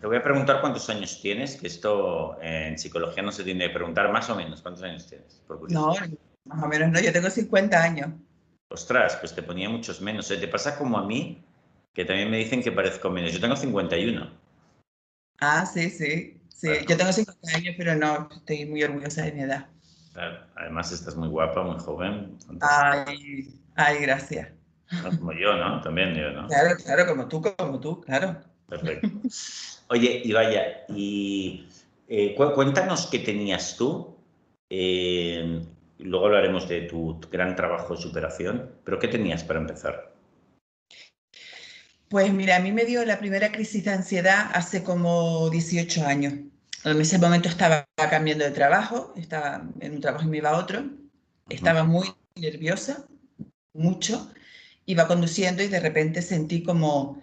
Te voy a preguntar cuántos años tienes, que esto eh, en psicología no se tiene que preguntar, más o menos, ¿cuántos años tienes? no, más o menos no, yo tengo 50 años. Ostras, pues te ponía muchos menos. ¿eh? Te pasa como a mí, que también me dicen que parezco menos. Yo tengo 51. Ah, sí, sí. Sí, yo tengo 50 años, pero no, estoy muy orgullosa de mi edad. Claro, además estás muy guapa, muy joven. Ay, ay, gracias. Como yo, ¿no? También yo, ¿no? Claro, claro, como tú, como tú, claro. Perfecto. Oye, y vaya, y eh, cuéntanos qué tenías tú. Eh, luego hablaremos de tu gran trabajo de superación, pero ¿qué tenías para empezar? Pues mira, a mí me dio la primera crisis de ansiedad hace como 18 años. En ese momento estaba cambiando de trabajo, estaba en un trabajo y me iba a otro. Estaba muy nerviosa, mucho. Iba conduciendo y de repente sentí como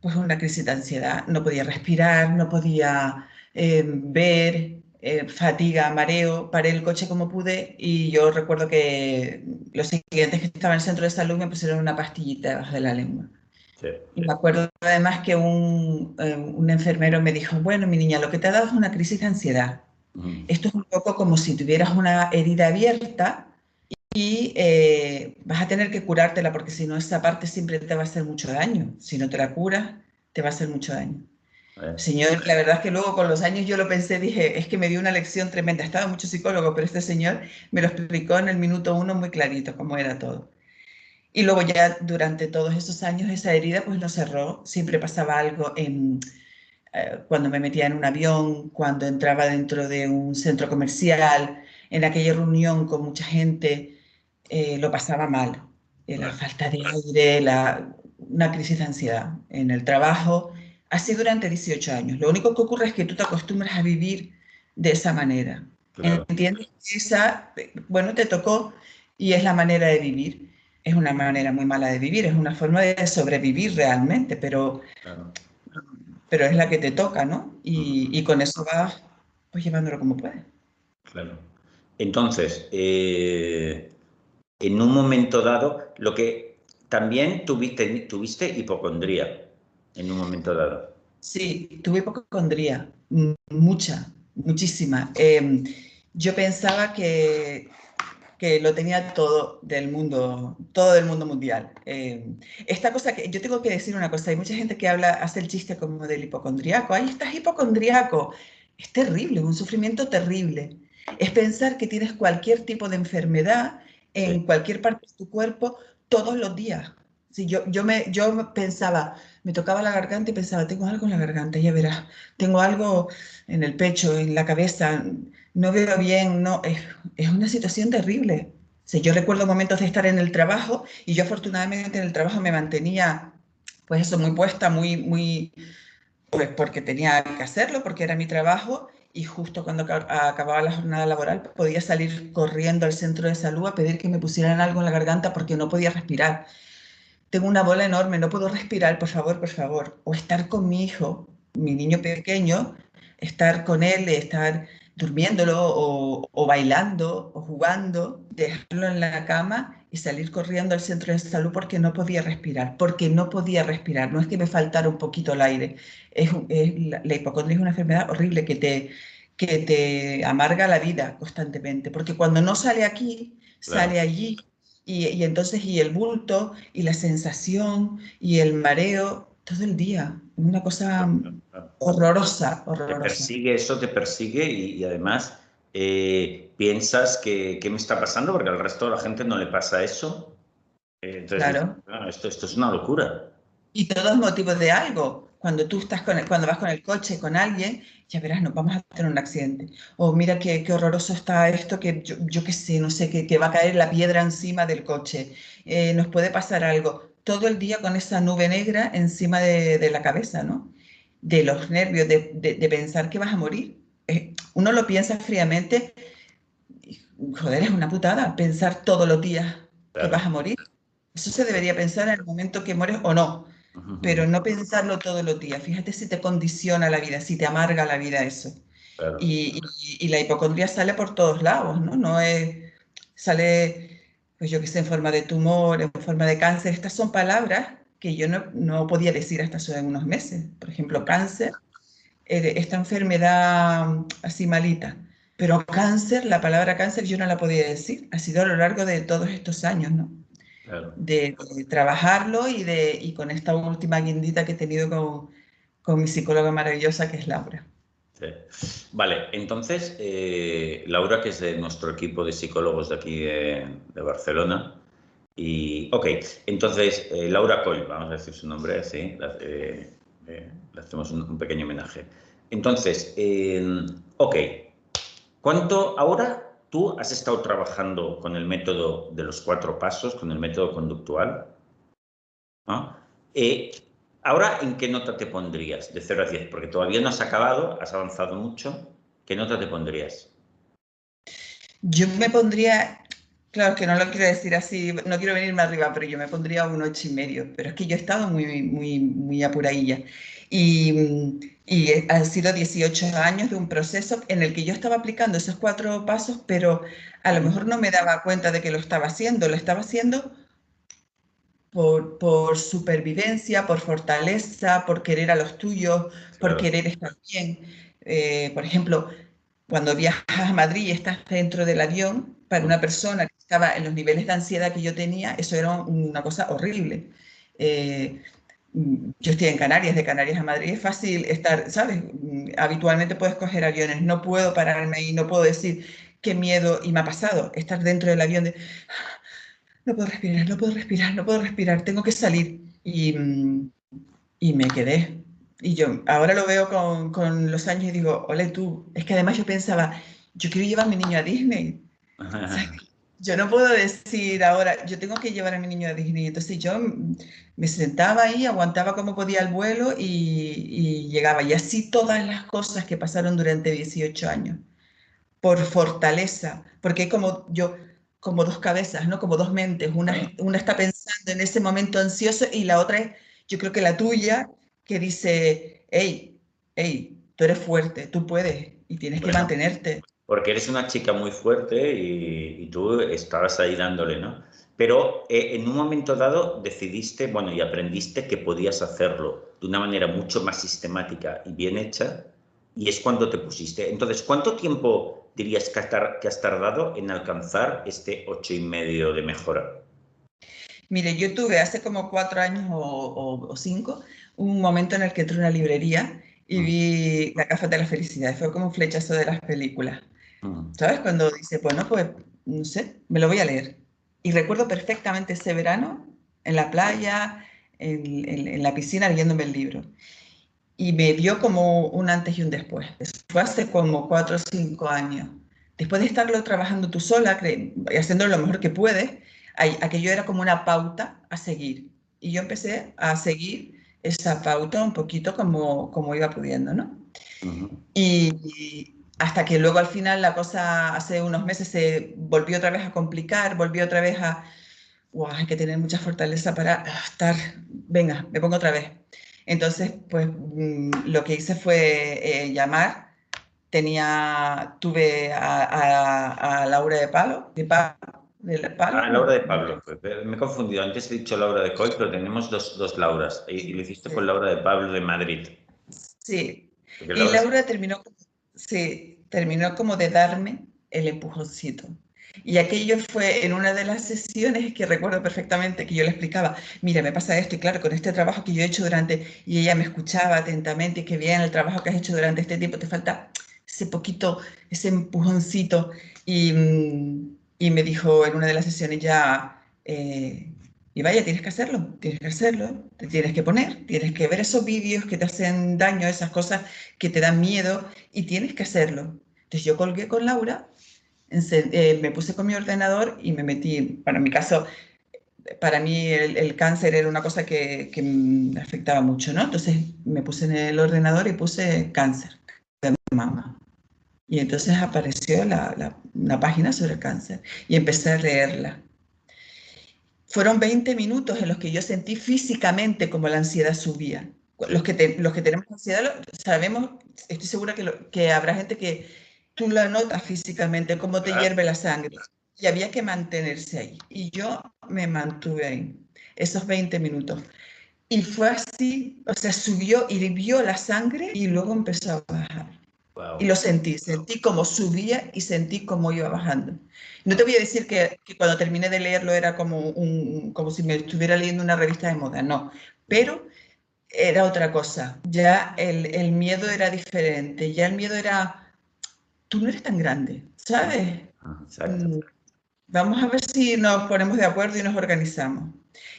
pues una crisis de ansiedad. No podía respirar, no podía eh, ver, eh, fatiga, mareo. Paré el coche como pude y yo recuerdo que los siguientes que estaban en el centro de salud me pusieron una pastillita debajo de la lengua. Y me acuerdo además que un, eh, un, enfermero me dijo, bueno, mi niña, lo que te ha dado es una crisis de ansiedad. Esto es un poco como si tuvieras una herida abierta y eh, vas a tener que curártela porque si no esa parte siempre te va a hacer mucho daño. Si no te la curas, te va a hacer mucho daño. Señor, la verdad es que luego con los años yo lo pensé, dije, es que me dio una lección tremenda. Estaba mucho psicólogo, pero este señor me lo explicó en el minuto uno muy clarito cómo era todo. Y luego ya durante todos esos años esa herida pues no cerró. Siempre pasaba algo en, eh, cuando me metía en un avión, cuando entraba dentro de un centro comercial, en aquella reunión con mucha gente, eh, lo pasaba mal. Eh, la falta de aire, la, una crisis de ansiedad en el trabajo, así durante 18 años. Lo único que ocurre es que tú te acostumbras a vivir de esa manera. ¿Entiendes? Esa, bueno, te tocó y es la manera de vivir. Es una manera muy mala de vivir, es una forma de sobrevivir realmente, pero, pero es la que te toca, ¿no? Y, y con eso vas pues llevándolo como puedes. Claro. Entonces, eh, en un momento dado, lo que también tuviste, tuviste hipocondría en un momento dado. Sí, tuve hipocondría, mucha, muchísima. Em, yo pensaba que, que lo tenía todo del mundo, todo del mundo mundial. Em, esta cosa que yo tengo que decir una cosa, hay mucha gente que habla, hace el chiste como del hipocondriaco, ahí estás hipocondriaco. Es terrible, un sufrimiento terrible. Es pensar que tienes cualquier tipo de enfermedad en cualquier parte de tu cuerpo todos los días. Si yo, yo, me, yo pensaba, me tocaba la garganta y pensaba, tengo algo en la garganta, ya verás, tengo algo en el pecho, en la cabeza, no veo bien, no, es, es una situación terrible. Si yo recuerdo momentos de estar en el trabajo y yo afortunadamente en el trabajo me mantenía, pues eso, muy puesta, muy, muy, pues porque tenía que hacerlo, porque era mi trabajo y justo cuando acababa la jornada laboral podía salir corriendo al centro de salud a pedir que me pusieran algo en la garganta porque no podía respirar. Tengo una bola enorme, no puedo respirar, por favor, por favor. O estar con mi hijo, mi niño pequeño, estar con él, estar durmiéndolo o, o bailando o jugando, dejarlo en la cama y salir corriendo al centro de salud porque no podía respirar, porque no podía respirar. No es que me faltara un poquito el aire. Es, la, hipocondria es una enfermedad horrible que te, que te amarga la vida constantemente, porque cuando no sale aquí, sale allí. Y, y, entonces, y el bulto, y la sensación, y el mareo, todo el día. Una cosa horrorosa, horrorosa. Te persigue, eso te persigue y, y además eh, piensas que qué me está pasando porque al resto de la gente no le pasa eso. Eh, entonces, claro. Esto, esto es una locura. Y todo es motivo de algo. Cuando tú estás con cuando vas con el coche con alguien, ya verás, no vamos a tener un accidente. O mira qué, qué horroroso está esto, que yo, yo qué sé, no sé, que, que, va a caer la piedra encima del coche. Eh, nos puede pasar algo. Todo el día con esa nube negra encima de, de la cabeza, ¿no? De los nervios, de, de, de pensar que vas a morir eh, uno lo piensa fríamente, joder, es una putada pensar todos los días que vas a morir. Eso se debería pensar en el momento que mueres o no, pero no pensarlo todos los días. Fíjate si te condiciona la vida, si te amarga la vida eso. Y, la hipocondría sale por todos lados, ¿no? No es, sale, pues yo que sé, en forma de tumor, en forma de cáncer. Estas son palabras que yo no, no podía decir hasta hace unos meses. Por ejemplo, cáncer, eh, esta enfermedad mm, así malita. Pero cáncer, la palabra cáncer yo no la podía decir. Ha sido a lo largo de todos estos años, ¿no? De, trabajarlo y, de, y con esta última guindita que he tenido con, con mi psicóloga maravillosa que es Laura. Vale, entonces, eh, Laura, que es de nuestro equipo de psicólogos de aquí de, Barcelona, y, ok, entonces, eh, Laura Coll, vamos a decir su nombre así, eh, le hacemos un, pequeño homenaje. Entonces, ok, ¿cuánto ahora tú has estado trabajando con el método de los cuatro pasos, con el método conductual? ¿Ah? Ahora, ¿en qué nota te pondrías de 0 a 10? Porque todavía no has acabado, has avanzado mucho. ¿Qué nota te pondrías? Yo me pondría, claro que no lo quiero decir así, no quiero venirme arriba, pero yo me pondría un 8 y medio. Pero es que yo he estado muy, muy, muy apuradilla. Y, y han sido 18 años de un proceso en el que yo estaba aplicando esos cuatro pasos, pero a lo mejor no me daba cuenta de que lo estaba haciendo. Lo estaba haciendo por, supervivencia, por fortaleza, por querer a los tuyos, por querer estar bien. Eh, por ejemplo, cuando viajas a Madrid y estás dentro del avión, para una persona que estaba en los niveles de ansiedad que yo tenía, eso era una cosa horrible. Eh, yo estoy en Canarias, de Canarias a Madrid es fácil estar, ¿sabes? Habitualmente puedes coger aviones, no puedo pararme y no puedo decir qué miedo, y me ha pasado, estar dentro del avión de, no puedo respirar, no puedo respirar, no puedo respirar, tengo que salir. Y, y me quedé. Y yo ahora lo veo con, con, los años y digo, ole tú, es que además yo pensaba, yo quiero llevar a mi niño a Disney. yo no puedo decir ahora, yo tengo que llevar a mi niño a Disney. Entonces yo me sentaba ahí, aguantaba como podía el vuelo y, y llegaba. Y así todas las cosas que pasaron durante 18 años, por fortaleza, porque como yo, como dos cabezas, ¿no? Como dos mentes. Una, una está pensando en ese momento ansioso y la otra es, yo creo que la tuya, que dice, hey, hey, tú eres fuerte, tú puedes y tienes que mantenerte. Porque eres una chica muy fuerte y, tú estabas ahí dándole, ¿no? Pero eh, en un momento dado decidiste, bueno, y aprendiste que podías hacerlo de una manera mucho más sistemática y bien hecha, y es cuando te pusiste. Entonces, ¿cuánto tiempo dirías que, has tardado en alcanzar este ocho y medio de mejora? Mire, yo tuve hace como cuatro años o, cinco un momento en el que entré a una librería y mm. vi La Café de la Felicidad. Fue como un flechazo de las películas. Mm. ¿Sabes? Cuando dice, bueno, pues, no sé, me lo voy a leer. Y recuerdo perfectamente ese verano en la playa, en la piscina, leyéndome el libro y me dio como un antes y un después. fue hace como cuatro o cinco años. Después de estarlo trabajando tú sola y haciendo lo mejor que puedes, aquello era como una pauta a seguir. Y yo empecé a seguir esa pauta un poquito como, como iba pudiendo, ¿no? y, hasta que luego al final la cosa hace unos meses se volvió otra vez a complicar, volvió otra vez a, wow, hay que tener mucha fortaleza para estar, venga, me pongo otra vez. Entonces, pues mm, lo que hice fue eh, llamar. Tenía, tuve a, Laura de Palo, de Palo, Ah, Laura de Pablo. Pues, eh, me he confundido. Antes he dicho Laura de Coy, pero tenemos dos, dos Lauras. Y, lo hiciste con Laura de Pablo de Madrid. Sí. y Laura terminó, sí, terminó como de darme el empujoncito. Y aquello fue en una de las sesiones que recuerdo perfectamente que yo le explicaba, mira, me pasa esto y claro, con este trabajo que yo he hecho durante, y ella me escuchaba atentamente, y que bien el trabajo que has hecho durante este tiempo, te falta ese poquito, ese empujoncito. Y, mm, y me dijo en una de las sesiones ya, eh, y vaya, tienes que hacerlo, tienes que hacerlo, te tienes que poner, tienes que ver esos vídeos que te hacen daño, esas cosas que te dan miedo, y tienes que hacerlo. Entonces yo colgué con Laura eh, me puse con mi ordenador y me metí, para mi caso, para mí el, cáncer era una cosa que, me afectaba mucho, ¿no? Entonces me puse en el ordenador y puse cáncer de mama. Y entonces apareció la, una página sobre el cáncer y empecé a leerla. Fueron 20 minutos en los que yo sentí físicamente como la ansiedad subía. Los que, los que tenemos ansiedad sabemos, estoy segura que, que habrá gente que, tú la notas físicamente, cómo te hierve la sangre. Y había que mantenerse ahí. Y yo me mantuve ahí, esos 20 minutos. Y fue así, o sea, subió y vio la sangre y luego empezó a bajar. Y lo sentí, sentí como subía y sentí como iba bajando. No te voy a decir que, que, cuando terminé de leerlo era como, un, como si me estuviera leyendo una revista de moda, no, pero era otra cosa. Ya el, el miedo era diferente, ya el miedo era, tú no eres tan grande, ¿sabes? Exacto. Mm, vamos a ver si nos ponemos de acuerdo y nos organizamos.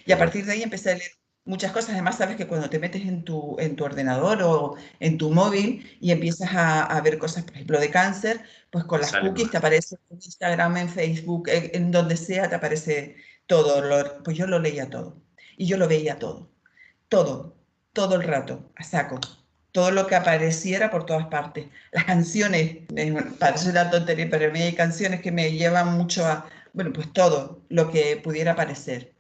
Y a partir de ahí empecé a leer muchas cosas. Además, sabes que cuando te metes en tu, en tu ordenador o en tu móvil y empiezas a, a ver cosas, por ejemplo, de cáncer, pues con las cookies te aparece en Instagram, en Facebook, en, donde sea, te aparece todo. pues yo lo leía todo. Y yo lo veía todo. Todo. Todo el rato, a saco. Todo lo que apareciera por todas partes. Las canciones, parece una tontería, pero a mí hay canciones que me llevan mucho a, bueno, pues todo lo que pudiera aparecer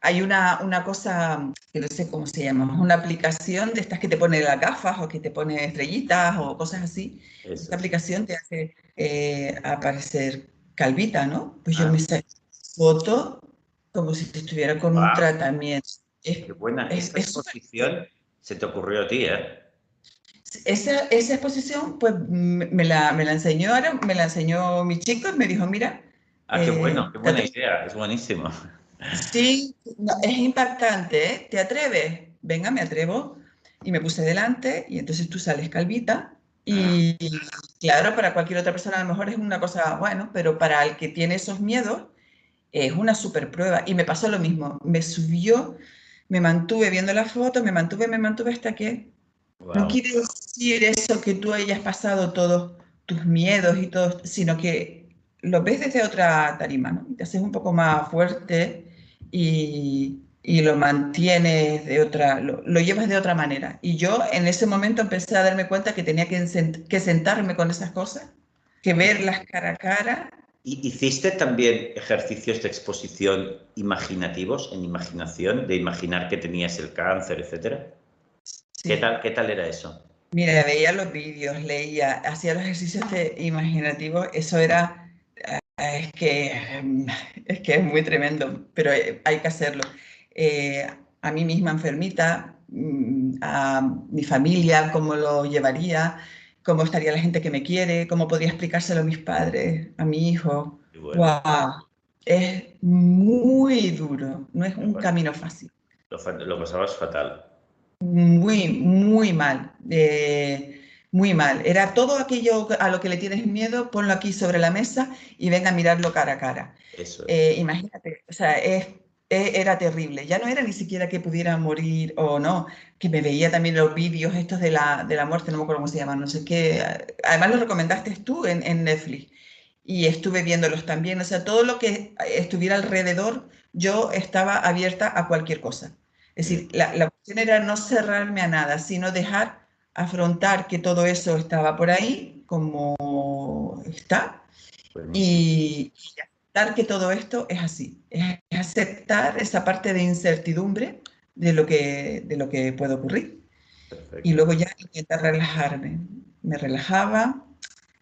hay una, una, cosa, que no sé cómo se llama, una aplicación de estas que te pone las gafas o que te pone estrellitas o cosas así. Esta aplicación te hace eh, aparecer calvita, ¿no? Pues yo ah. me saco foto como si estuviera con un tratamiento. Es, Qué buena. Esta exposición se te ocurrió a ti, ¿eh? Esa, esa exposición, pues me la, me la enseñó me la enseñó mi chico y me dijo, mira. Ah, qué bueno, qué buena idea, es buenísimo. Sí, es impactante, ¿eh? ¿Te atreves? Venga, me atrevo. Y me puse delante y entonces tú sales calvita. Y claro, para cualquier otra persona a lo mejor es una cosa, bueno, pero para el que tiene esos miedos es una super prueba. Y me pasó lo mismo, me subió, me mantuve viendo la foto, me mantuve, me mantuve hasta que... No quiere decir eso que tú hayas pasado todos tus miedos y todo, sino que lo ves desde otra tarima, ¿no? Te haces un poco más fuerte y, y lo mantienes de otra, lo, lo, llevas de otra manera. Y yo en ese momento empecé a darme cuenta que tenía que, que sentarme con esas cosas, que verlas cara a cara. ¿Y hiciste también ejercicios de exposición imaginativos, en imaginación, de imaginar que tenías el cáncer, etcétera? ¿Qué, tal, ¿Qué tal era eso? Mira, veía los vídeos, leía, hacía los ejercicios de imaginativos, eso era es que, es que es muy tremendo, pero eh, hay que hacerlo. Eh, a mí misma enfermita, mm, a mi familia, cómo lo llevaría, cómo estaría la gente que me quiere, cómo podría explicárselo a mis padres, a mi hijo. Wow. Es muy duro, no es un camino fácil. Lo, lo pasabas fatal. Muy, muy mal. Eh, muy mal. Era todo aquello a lo que le tienes miedo, ponlo aquí sobre la mesa y venga a mirarlo cara a cara. Eh, imagínate, o sea, es, e, era terrible. Ya no era ni siquiera que pudiera morir o no, que me veía también los vídeos estos de la, de la muerte, no me acuerdo cómo se llaman, no sé qué. Además los recomendaste tú en, en Netflix y estuve viéndolos también. O sea, todo lo que estuviera alrededor, yo estaba abierta a cualquier cosa. Es decir, la, la cuestión era no cerrarme a nada, sino dejar afrontar que todo eso estaba por ahí, como está, y, aceptar que todo esto es así, es aceptar esa parte de incertidumbre de lo que, de lo que puede ocurrir. Y luego ya intentar relajarme. Me relajaba,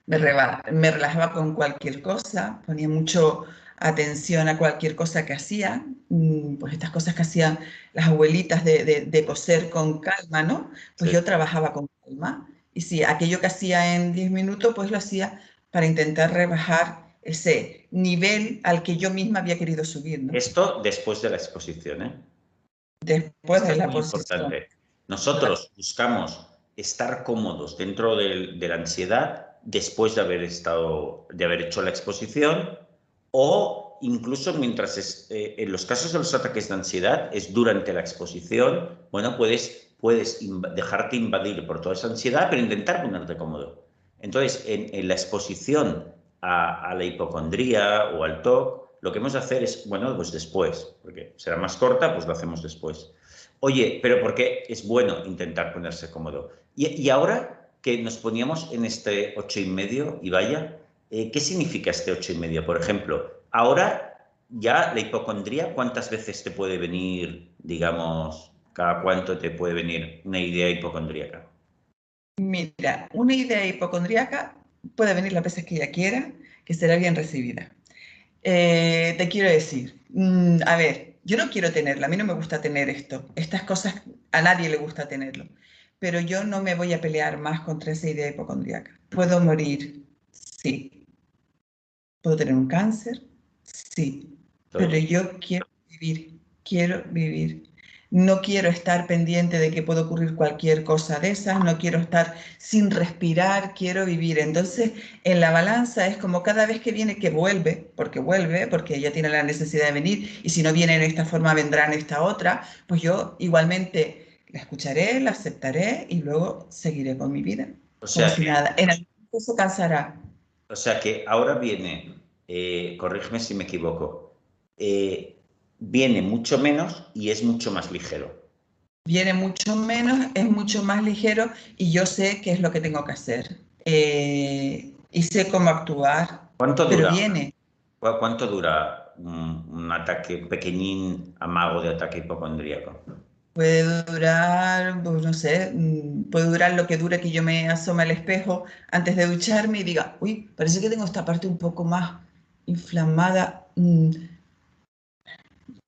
me, me relajaba con cualquier cosa, ponía mucho atención a cualquier cosa que hacía, mm, pues estas cosas que hacían las abuelitas de, de, coser con calma, ¿no? Pues yo trabajaba con calma. Y si aquello que hacía en 10 minutos, pues lo hacía para intentar rebajar ese nivel al que yo misma había querido subir. ¿no? Esto después de la exposición, ¿eh? Después de la exposición. Importante. Nosotros buscamos estar cómodos dentro de, de, la ansiedad después de haber estado, de haber hecho la exposición o incluso mientras eh, en los casos de los ataques de ansiedad es durante la exposición, bueno, puedes, puedes dejarte invadir por toda esa ansiedad, pero intentar ponerte cómodo. Entonces, en, la exposición a, la hipocondría o al TOC, lo que hemos de hacer es, bueno, pues después, porque será más corta, pues lo hacemos después. Oye, pero ¿por qué es bueno intentar ponerse cómodo? Y, y ahora que nos poníamos en este ocho y medio, y vaya, eh, ¿Qué significa este ocho y medio? Por ejemplo, ahora ya la hipocondría, ¿cuántas veces te puede venir, digamos, cada cuánto te puede venir una idea hipocondríaca? Mira, una idea hipocondríaca puede venir las veces que ella quiera, que será bien recibida. Eh, te quiero decir, mm, a ver, yo no quiero tenerla, a mí no me gusta tener esto, estas cosas a nadie le gusta tenerlo, pero yo no me voy a pelear más contra esa idea hipocondríaca. Puedo morir, sí. Puedo tener un cáncer, sí. Pero yo quiero vivir, quiero vivir no quiero estar pendiente de que puede ocurrir cualquier cosa de esas, no quiero estar sin respirar, quiero vivir. Entonces, en la balanza es como cada vez que viene, que vuelve, porque vuelve, porque ella tiene la necesidad de venir, y si no viene en esta forma, vendrá en esta otra, pues yo igualmente la escucharé, la aceptaré y luego seguiré con mi vida. O sea, que, nada. En algún momento se cansará. O sea que ahora viene, eh, corrígeme si me equivoco, eh, viene mucho menos y es mucho más ligero. Viene mucho menos, es mucho más ligero y yo sé qué es lo que tengo que hacer. Eh, y sé cómo actuar. ¿Cuánto dura? viene. ¿Cuánto dura un, ataque, pequeñín amago de ataque hipocondríaco? Puede durar, pues no sé, mm, puede durar lo que dure que yo me asome al espejo antes de ducharme y diga, uy, parece que tengo esta parte un poco más inflamada. Mm,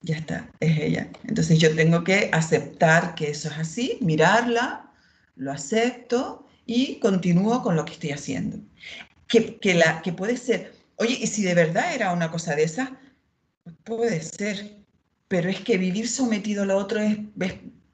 ya está, es ella. Entonces yo tengo que aceptar que eso es así, mirarla, lo acepto y continúo con lo que estoy haciendo. Que, que, la, que puede ser, oye, y si de verdad era una cosa de esa, puede ser, pero es que vivir sometido a lo otro es,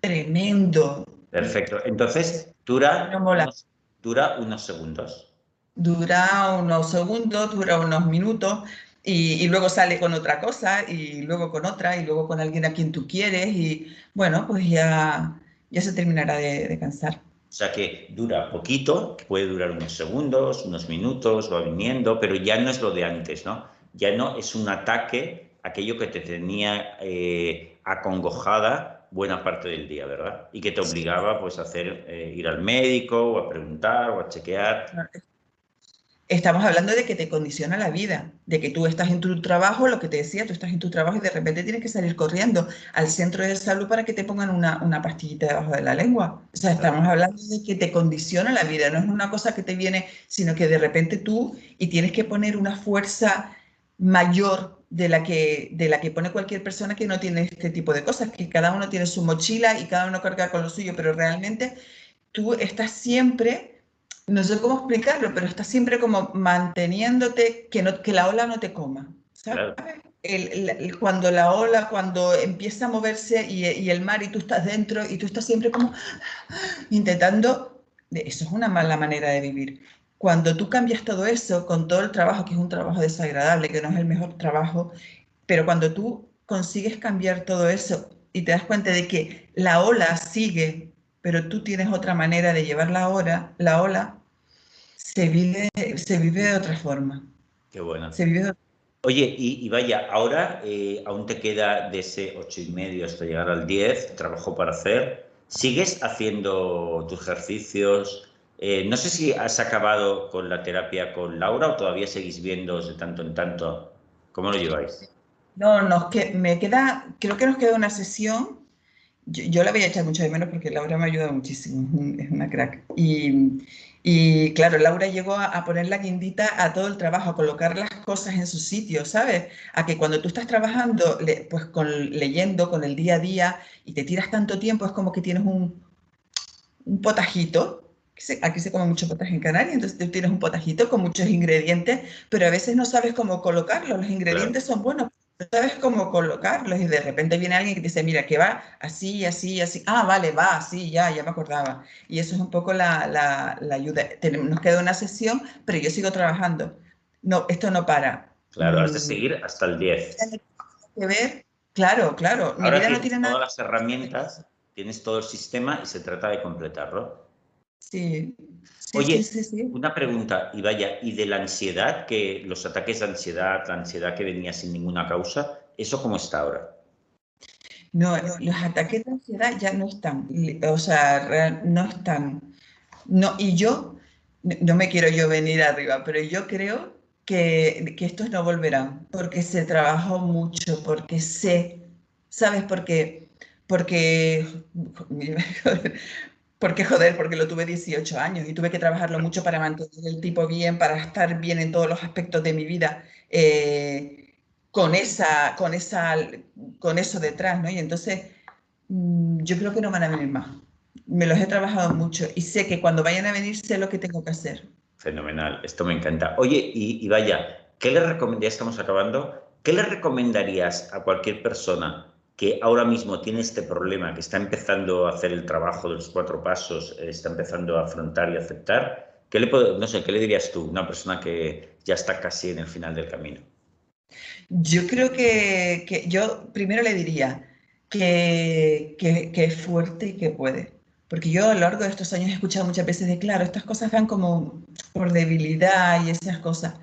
tremendo. Perfecto, entonces dura, unos, dura unos segundos. Dura unos segundos, dura unos minutos, y, luego sale con otra cosa y luego con otra y luego con alguien a quien tú quieres y bueno, pues ya, ya se terminará de, cansar. O sea que dura poquito, puede durar unos segundos, unos minutos, va viniendo, pero ya no es lo de antes, ¿no? Ya no es un ataque, aquello que te tenía eh, acongojada buena parte del día, ¿verdad? Y que te obligaba pues a hacer, eh, ir al médico o a preguntar o a chequear. Estamos hablando de que te condiciona la vida, de que tú estás en tu trabajo, lo que te decía, tú estás en tu trabajo y de repente tienes que salir corriendo al centro de salud para que te pongan una, una pastillita debajo de la lengua. O sea, estamos hablando de que te condiciona la vida, no es una cosa que te viene, sino que de repente tú y tienes que poner una fuerza mayor de la que, de la que pone cualquier persona que no tiene este tipo de cosas, que cada uno tiene su mochila y cada uno carga con lo suyo, pero realmente tú estás siempre no sé cómo explicarlo, pero estás siempre como manteniéndote, que, no, que la ola no te coma. ¿sabes? cuando la ola, cuando empieza a moverse y, el mar y tú estás dentro y tú estás siempre como intentando, eso es una mala manera de vivir. Cuando tú cambias todo eso con todo el trabajo, que es un trabajo desagradable, que no es el mejor trabajo, pero cuando tú consigues cambiar todo eso y te das cuenta de que la ola sigue pero tú tienes otra manera de llevar la ola, la ola se vive, se vive de otra forma. Qué bueno. Se vive Oye, y, vaya, ahora eh, aún te queda de ese ocho y medio hasta llegar al 10, trabajo para hacer. ¿Sigues haciendo tus ejercicios? Eh, no sé si has acabado con la terapia con Laura o todavía seguís viendo de tanto en tanto. ¿Cómo lo lleváis? No, nos que, me queda, creo que nos queda una sesión yo, la voy a echar mucho de menos porque Laura me ayuda muchísimo, es una crack. Y, claro, Laura llegó a, poner la guindita a todo el trabajo, a colocar las cosas en su sitio, ¿sabes? A que cuando tú estás trabajando, pues con, leyendo con el día a día y te tiras tanto tiempo, es como que tienes un, un potajito. Aquí se come mucho potaje en Canarias, entonces tú tienes un potajito con muchos ingredientes, pero a veces no sabes cómo colocarlos. Los ingredientes son buenos, sabes cómo colocarlos y de repente viene alguien que dice, mira, que va así, así, así. Ah, vale, va así, ya, ya me acordaba. Y eso es un poco la, la, la ayuda. nos queda una sesión, pero yo sigo trabajando. No, esto no para. Claro, has de mm. seguir hasta el 10. Que ver, claro, claro. Mi vida no tiene nada. Todas las herramientas, tienes todo el sistema y se trata de completarlo. Sí. Oye, una pregunta, y vaya, ¿y de la ansiedad, que los ataques de ansiedad, la ansiedad que venía sin ninguna causa, eso cómo está ahora? No, los ataques de ansiedad ya no están, o sea, no están. No, y yo, no me quiero yo venir arriba, pero yo creo que, que estos no volverán, porque se trabajó mucho, porque sé, ¿sabes por qué? Porque, porque joder, porque lo tuve 18 años y tuve que trabajarlo mucho para mantener el tipo bien, para estar bien en todos los aspectos de mi vida. Eh, con, esa, con, esa, con eso detrás, ¿no? Y entonces mm, yo creo que no van a venir más. Me los he trabajado mucho y sé que cuando vayan a venir sé lo que tengo que hacer. Fenomenal, esto me encanta. Oye, y, vaya, ¿qué le recomendarías, estamos acabando, qué le recomendarías a cualquier persona que ahora mismo tiene este problema, que está empezando a hacer el trabajo de los cuatro pasos, está empezando a afrontar y aceptar? ¿Qué le, no sé, ¿qué le dirías tú, una persona que ya está casi en el final del camino? Yo creo que, yo primero le diría que, que, es fuerte y que puede. Porque yo a lo largo de estos años he escuchado muchas veces de, claro, estas cosas van como por debilidad y esas cosas.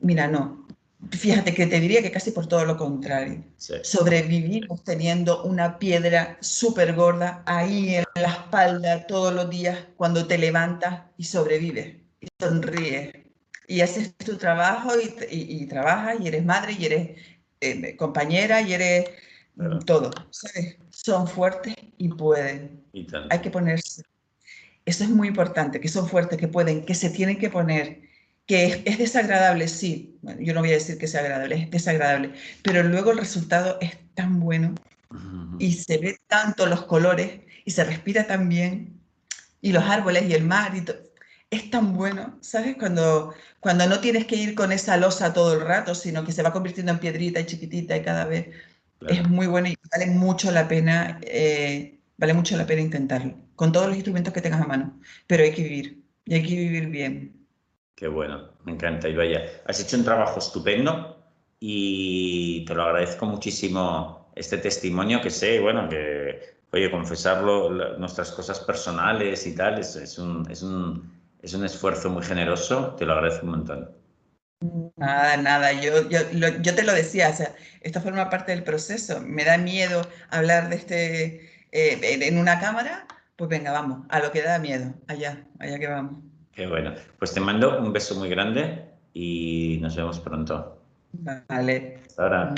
Mira, no. Fíjate que te diría que casi por todo lo contrario. Sobrevivimos teniendo una piedra súper gorda ahí en la espalda todos los días cuando te levantas y sobrevives y sonríes y haces tu trabajo y, trabajas y eres madre y eres eh, compañera y eres todo. Son fuertes y pueden. Hay que ponerse. Eso es muy importante, que son fuertes, que pueden, que se tienen que poner, que es, desagradable, sí. Bueno, yo no voy a decir que sea agradable, es desagradable, pero luego el resultado es tan bueno y se ve tanto los colores y se respira tan bien y los árboles y el mar y todo es tan bueno, ¿sabes? Cuando, cuando no tienes que ir con esa losa todo el rato, sino que se va convirtiendo en piedrita y chiquitita y cada vez es muy bueno y vale mucho la pena, eh, vale mucho la pena intentarlo, con todos los instrumentos que tengas a mano, pero hay que vivir y hay que vivir bien. Qué bueno, me encanta, y vaya, has hecho un trabajo estupendo y te lo agradezco muchísimo este testimonio que sé, bueno, que, oye, confesarlo, nuestras cosas personales y tal, es, un, es un es un esfuerzo muy generoso, te lo agradezco un montón. Nada, nada, yo, yo, yo te lo decía, o sea, esto forma parte del proceso. Me da miedo hablar de este eh, en una cámara, pues venga, vamos, a lo que da miedo, allá, allá que vamos. Qué bueno. Pues te mando un beso muy grande y nos vemos pronto. Vale. Hasta ahora.